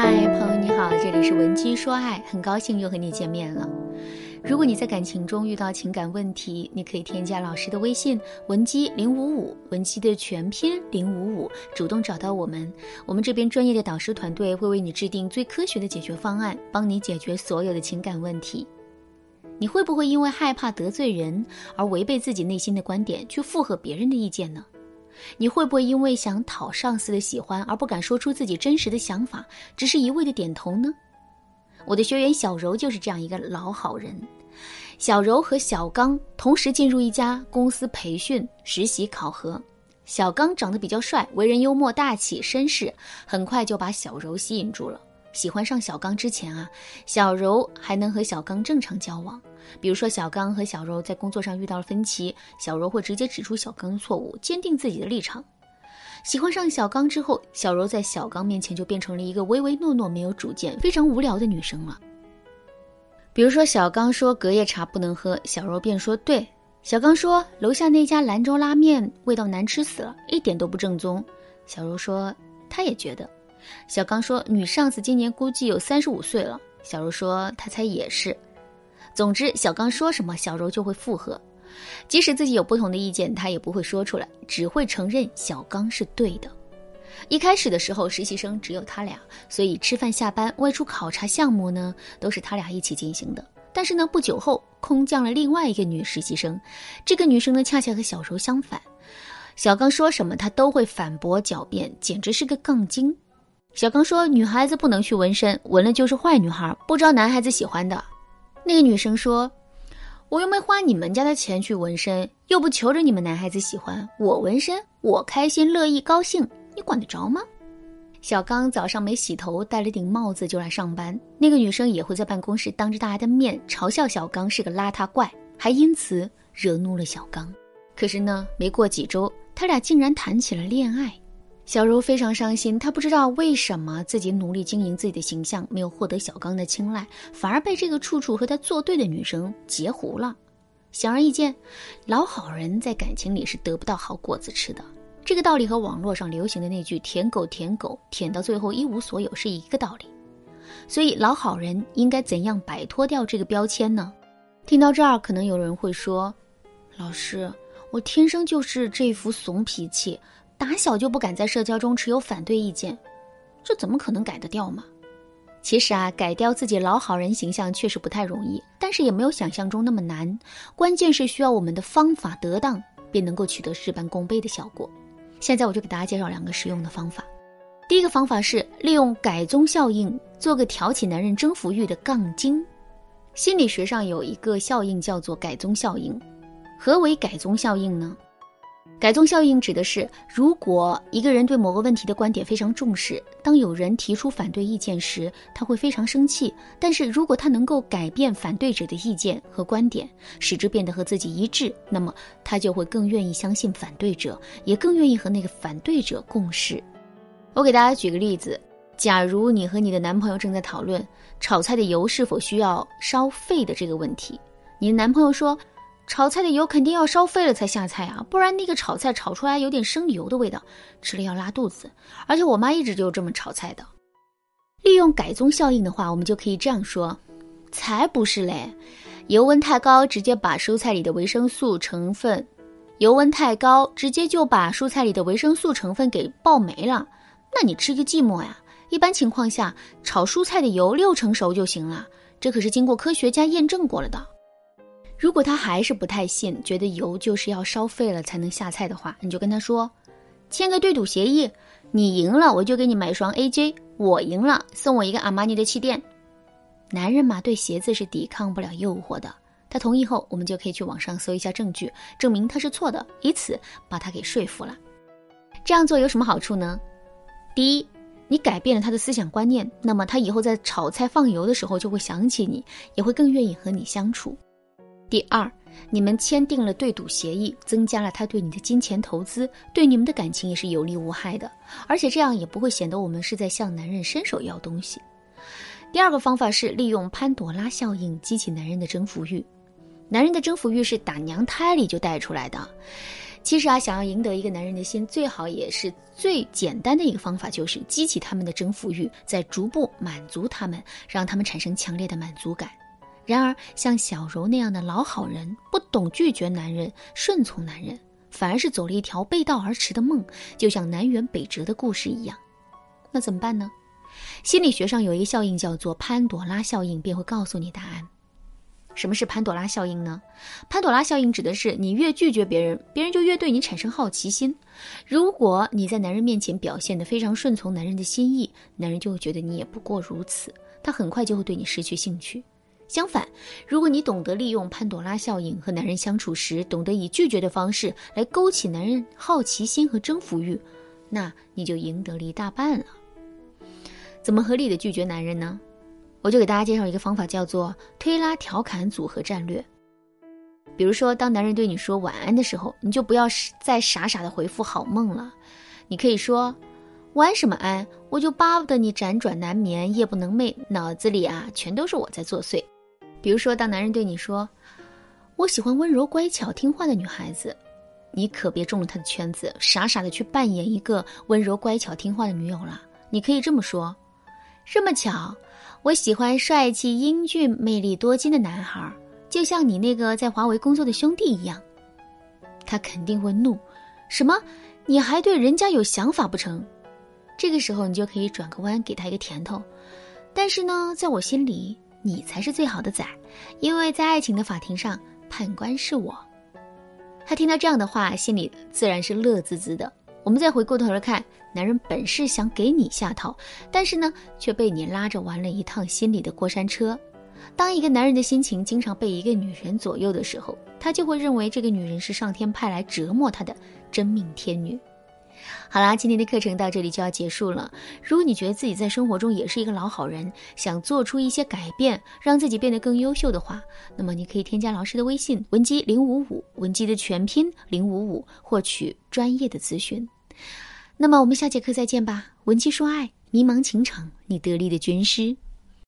嗨，朋友你好，这里是文姬说爱，很高兴又和你见面了。如果你在感情中遇到情感问题，你可以添加老师的微信文姬零五五，文姬的全拼零五五，主动找到我们，我们这边专业的导师团队会为你制定最科学的解决方案，帮你解决所有的情感问题。你会不会因为害怕得罪人而违背自己内心的观点，去附和别人的意见呢？你会不会因为想讨上司的喜欢而不敢说出自己真实的想法，只是一味的点头呢？我的学员小柔就是这样一个老好人。小柔和小刚同时进入一家公司培训实习考核，小刚长得比较帅，为人幽默大气绅士，很快就把小柔吸引住了。喜欢上小刚之前啊，小柔还能和小刚正常交往。比如说，小刚和小柔在工作上遇到了分歧，小柔会直接指出小刚的错误，坚定自己的立场。喜欢上小刚之后，小柔在小刚面前就变成了一个唯唯诺诺、没有主见、非常无聊的女生了。比如说，小刚说隔夜茶不能喝，小柔便说对。小刚说楼下那家兰州拉面味道难吃死了，一点都不正宗。小柔说她也觉得。小刚说女上司今年估计有三十五岁了，小柔说她猜也是。总之，小刚说什么，小柔就会附和，即使自己有不同的意见，他也不会说出来，只会承认小刚是对的。一开始的时候，实习生只有他俩，所以吃饭、下班、外出考察项目呢，都是他俩一起进行的。但是呢，不久后空降了另外一个女实习生，这个女生呢，恰恰和小柔相反，小刚说什么，她都会反驳狡辩，简直是个杠精。小刚说，女孩子不能去纹身，纹了就是坏女孩，不招男孩子喜欢的。那个女生说：“我又没花你们家的钱去纹身，又不求着你们男孩子喜欢我纹身，我开心乐意高兴，你管得着吗？”小刚早上没洗头，戴了顶帽子就来上班。那个女生也会在办公室当着大家的面嘲笑小刚是个邋遢怪，还因此惹怒了小刚。可是呢，没过几周，他俩竟然谈起了恋爱。小柔非常伤心，她不知道为什么自己努力经营自己的形象，没有获得小刚的青睐，反而被这个处处和她作对的女生截胡了。显而易见，老好人在感情里是得不到好果子吃的。这个道理和网络上流行的那句“舔狗舔狗，舔到最后一无所有”是一个道理。所以，老好人应该怎样摆脱掉这个标签呢？听到这儿，可能有人会说：“老师，我天生就是这副怂脾气。”打小就不敢在社交中持有反对意见，这怎么可能改得掉嘛？其实啊，改掉自己老好人形象确实不太容易，但是也没有想象中那么难。关键是需要我们的方法得当，便能够取得事半功倍的效果。现在我就给大家介绍两个实用的方法。第一个方法是利用改宗效应，做个挑起男人征服欲的杠精。心理学上有一个效应叫做改宗效应。何为改宗效应呢？改宗效应指的是，如果一个人对某个问题的观点非常重视，当有人提出反对意见时，他会非常生气。但是如果他能够改变反对者的意见和观点，使之变得和自己一致，那么他就会更愿意相信反对者，也更愿意和那个反对者共事。我给大家举个例子：假如你和你的男朋友正在讨论炒菜的油是否需要烧沸的这个问题，你的男朋友说。炒菜的油肯定要烧沸了才下菜啊，不然那个炒菜炒出来有点生油的味道，吃了要拉肚子。而且我妈一直就这么炒菜的。利用改宗效应的话，我们就可以这样说：才不是嘞，油温太高，直接把蔬菜里的维生素成分，油温太高，直接就把蔬菜里的维生素成分给爆没了。那你吃个寂寞呀？一般情况下，炒蔬菜的油六成熟就行了，这可是经过科学家验证过了的。如果他还是不太信，觉得油就是要烧沸了才能下菜的话，你就跟他说，签个对赌协议，你赢了我就给你买双 AJ，我赢了送我一个阿玛尼的气垫。男人嘛，对鞋子是抵抗不了诱惑的。他同意后，我们就可以去网上搜一下证据，证明他是错的，以此把他给说服了。这样做有什么好处呢？第一，你改变了他的思想观念，那么他以后在炒菜放油的时候就会想起你，也会更愿意和你相处。第二，你们签订了对赌协议，增加了他对你的金钱投资，对你们的感情也是有利无害的，而且这样也不会显得我们是在向男人伸手要东西。第二个方法是利用潘朵拉效应激起男人的征服欲。男人的征服欲是打娘胎里就带出来的，其实啊，想要赢得一个男人的心，最好也是最简单的一个方法，就是激起他们的征服欲，再逐步满足他们，让他们产生强烈的满足感。然而，像小柔那样的老好人，不懂拒绝男人、顺从男人，反而是走了一条背道而驰的梦，就像南辕北辙的故事一样。那怎么办呢？心理学上有一个效应叫做潘朵拉效应，便会告诉你答案。什么是潘朵拉效应呢？潘朵拉效应指的是你越拒绝别人，别人就越对你产生好奇心。如果你在男人面前表现得非常顺从男人的心意，男人就会觉得你也不过如此，他很快就会对你失去兴趣。相反，如果你懂得利用潘朵拉效应和男人相处时，懂得以拒绝的方式来勾起男人好奇心和征服欲，那你就赢得了一大半了。怎么合理的拒绝男人呢？我就给大家介绍一个方法，叫做推拉调侃组合战略。比如说，当男人对你说晚安的时候，你就不要再傻傻的回复好梦了，你可以说晚什么安，我就巴不得你辗转难眠，夜不能寐，脑子里啊全都是我在作祟。比如说，当男人对你说我喜欢温柔乖巧听话的女孩子，你可别中了他的圈子，傻傻的去扮演一个温柔乖巧听话的女友了。你可以这么说：这么巧。我喜欢帅气、英俊、魅力多金的男孩，就像你那个在华为工作的兄弟一样。他肯定会怒，什么？你还对人家有想法不成？这个时候你就可以转个弯，给他一个甜头。但是呢，在我心里，你才是最好的仔，因为在爱情的法庭上，判官是我。他听到这样的话，心里自然是乐滋滋的。我们再回过头来看，男人本是想给你下套，但是呢，却被你拉着玩了一趟心里的过山车。当一个男人的心情经常被一个女人左右的时候，他就会认为这个女人是上天派来折磨他的真命天女。好啦，今天的课程到这里就要结束了。如果你觉得自己在生活中也是一个老好人，想做出一些改变，让自己变得更优秀的话，那么你可以添加老师的微信文姬零五五，文姬的全拼零五五，获取专业的咨询。那么我们下节课再见吧。文姬说爱，迷茫情场，你得力的军师。